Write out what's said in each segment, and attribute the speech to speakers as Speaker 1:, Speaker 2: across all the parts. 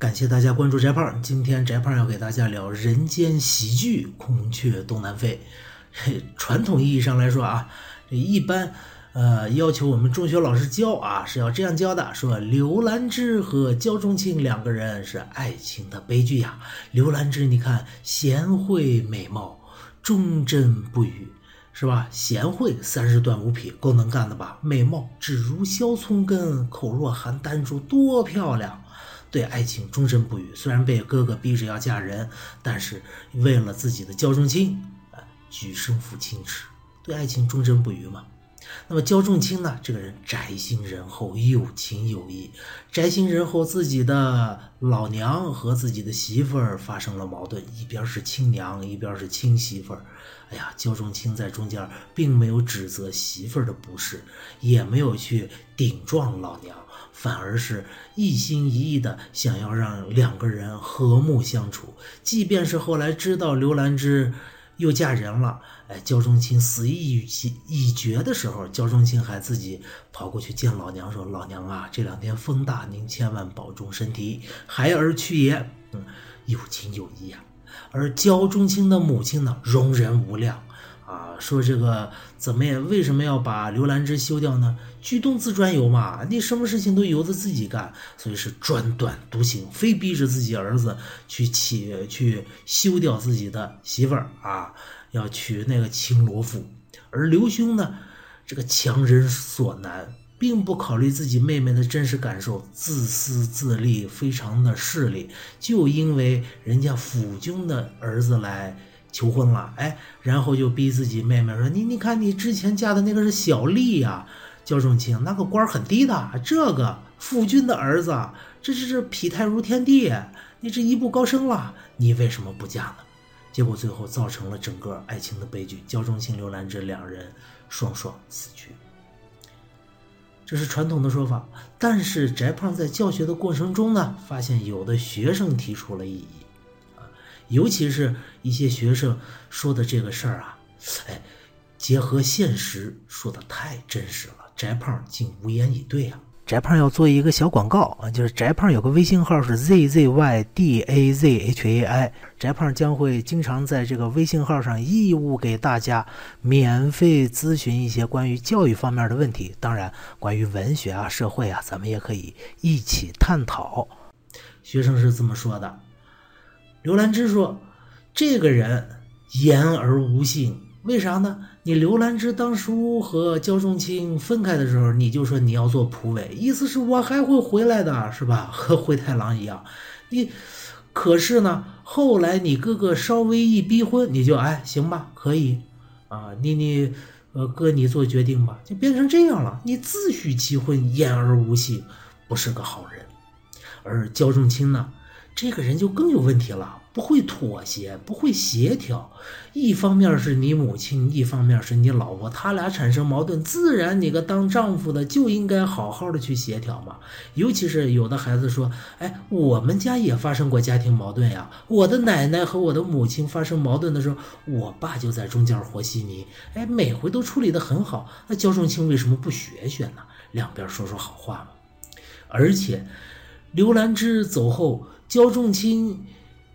Speaker 1: 感谢大家关注翟胖。今天翟胖要给大家聊人间喜剧《孔雀东南飞》。传统意义上来说啊，这一般呃要求我们中学老师教啊是要这样教的：说刘兰芝和焦仲卿两个人是爱情的悲剧呀。刘兰芝你看贤惠美貌，忠贞不渝，是吧？贤惠三十短五匹，够能干的吧？美貌指如削葱根，口若含丹珠，多漂亮！对爱情忠贞不渝，虽然被哥哥逼着要嫁人，但是为了自己的焦仲卿，啊，举身赴清池，对爱情忠贞不渝嘛。那么焦仲卿呢，这个人宅心仁厚，有情有义。宅心仁厚，自己的老娘和自己的媳妇儿发生了矛盾，一边是亲娘，一边是亲媳妇儿。哎呀，焦仲卿在中间并没有指责媳妇儿的不是，也没有去顶撞老娘。反而是一心一意的想要让两个人和睦相处，即便是后来知道刘兰芝又嫁人了，哎，焦仲卿死意已已决的时候，焦仲卿还自己跑过去见老娘说：“老娘啊，这两天风大，您千万保重身体，孩儿去也。”嗯，有情有义啊。而焦仲卿的母亲呢，容人无量。啊，说这个怎么也为什么要把刘兰芝休掉呢？居东自专游嘛，你什么事情都由着自己干，所以是专断独行，非逼着自己儿子去起去休掉自己的媳妇儿啊，要娶那个青罗妇。而刘兄呢，这个强人所难，并不考虑自己妹妹的真实感受，自私自利，非常的势利，就因为人家府君的儿子来。求婚了，哎，然后就逼自己妹妹说：“你你看，你之前嫁的那个是小丽呀，焦仲卿那个官很低的，这个夫君的儿子，这这这匹态如天地，你这一步高升了，你为什么不嫁呢？”结果最后造成了整个爱情的悲剧，焦仲卿、刘兰芝两人双双死去。这是传统的说法，但是翟胖在教学的过程中呢，发现有的学生提出了异议。尤其是一些学生说的这个事儿啊，哎，结合现实说的太真实了，翟胖竟无言以对啊！翟胖要做一个小广告啊，就是翟胖有个微信号是 z z y d a z h a i，翟胖将会经常在这个微信号上义务给大家免费咨询一些关于教育方面的问题，当然关于文学啊、社会啊，咱们也可以一起探讨。学生是这么说的。刘兰芝说：“这个人言而无信，为啥呢？你刘兰芝当初和焦仲卿分开的时候，你就说你要做仆卫，意思是我还会回来的，是吧？和灰太狼一样。你可是呢，后来你哥哥稍微一逼婚，你就哎行吧，可以啊，你你呃哥你做决定吧，就变成这样了。你自诩其婚，言而无信，不是个好人。而焦仲卿呢？”这个人就更有问题了，不会妥协，不会协调。一方面是你母亲，一方面是你老婆，他俩产生矛盾，自然你个当丈夫的就应该好好的去协调嘛。尤其是有的孩子说：“哎，我们家也发生过家庭矛盾呀，我的奶奶和我的母亲发生矛盾的时候，我爸就在中间和稀泥，哎，每回都处理得很好。那焦仲卿为什么不学学呢？两边说说好话嘛。而且，刘兰芝走后。”焦仲卿，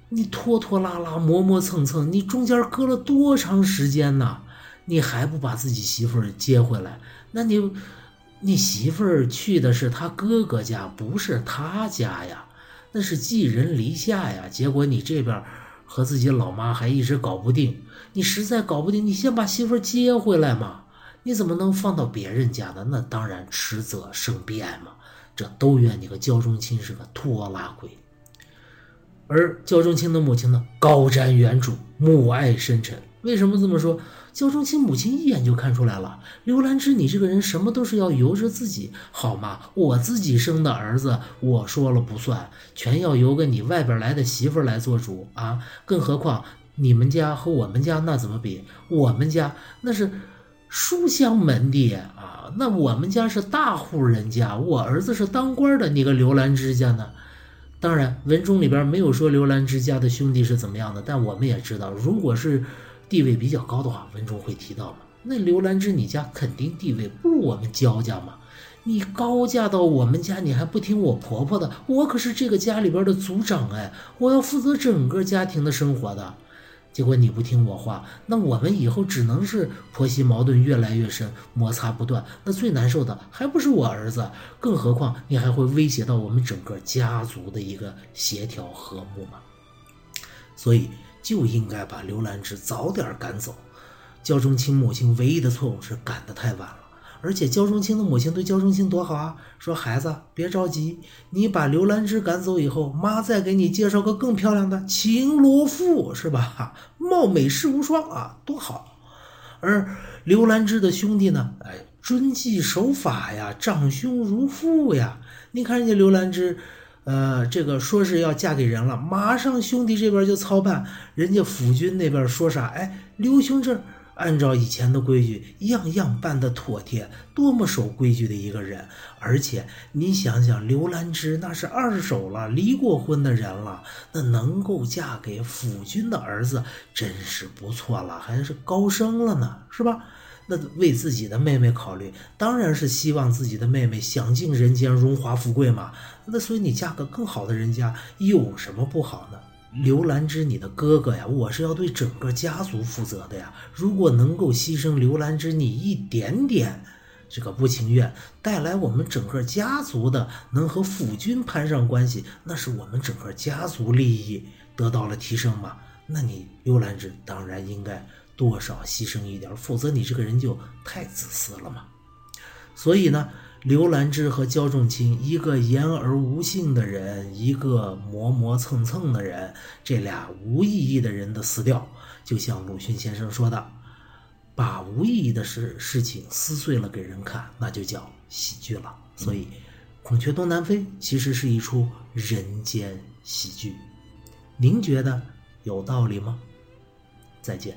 Speaker 1: 你拖拖拉拉、磨磨蹭蹭，你中间隔了多长时间呢？你还不把自己媳妇儿接回来？那你，你媳妇儿去的是他哥哥家，不是他家呀？那是寄人篱下呀。结果你这边和自己老妈还一直搞不定，你实在搞不定，你先把媳妇儿接回来嘛。你怎么能放到别人家呢？那当然迟则生变嘛。这都怨你个焦仲卿是个拖拉鬼。而焦仲卿的母亲呢，高瞻远瞩，母爱深沉。为什么这么说？焦仲卿母亲一眼就看出来了，刘兰芝，你这个人什么都是要由着自己，好吗？我自己生的儿子，我说了不算，全要由个你外边来的媳妇来做主啊！更何况你们家和我们家那怎么比？我们家那是书香门第啊，那我们家是大户人家，我儿子是当官的，你个刘兰芝家呢？当然，文中里边没有说刘兰芝家的兄弟是怎么样的，但我们也知道，如果是地位比较高的话，文中会提到嘛。那刘兰芝你家肯定地位不如我们焦家嘛。你高嫁到我们家，你还不听我婆婆的？我可是这个家里边的族长哎，我要负责整个家庭的生活的。结果你不听我话，那我们以后只能是婆媳矛盾越来越深，摩擦不断。那最难受的还不是我儿子？更何况你还会威胁到我们整个家族的一个协调和睦嘛？所以就应该把刘兰芝早点赶走。焦仲卿母亲唯一的错误是赶得太晚了。而且焦仲卿的母亲对焦仲卿多好啊，说孩子别着急，你把刘兰芝赶走以后，妈再给你介绍个更漂亮的秦罗敷，是吧？貌美世无双啊，多好。而刘兰芝的兄弟呢，哎，遵纪守法呀，长兄如父呀。你看人家刘兰芝，呃，这个说是要嫁给人了，马上兄弟这边就操办，人家府君那边说啥？哎，刘兄这。按照以前的规矩，样样办得妥帖，多么守规矩的一个人！而且你想想，刘兰芝那是二手了，离过婚的人了，那能够嫁给府君的儿子，真是不错了，还是高升了呢，是吧？那为自己的妹妹考虑，当然是希望自己的妹妹享尽人间荣华富贵嘛。那所以你嫁个更好的人家，有什么不好呢？刘兰芝，你的哥哥呀，我是要对整个家族负责的呀。如果能够牺牲刘兰芝你一点点这个不情愿，带来我们整个家族的能和府君攀上关系，那是我们整个家族利益得到了提升嘛？那你刘兰芝当然应该多少牺牲一点，否则你这个人就太自私了嘛。所以呢。刘兰芝和焦仲卿，一个言而无信的人，一个磨磨蹭蹭的人，这俩无意义的人的死掉，就像鲁迅先生说的：“把无意义的事事情撕碎了给人看，那就叫喜剧了。”所以，《孔雀东南飞》其实是一出人间喜剧。您觉得有道理吗？再见。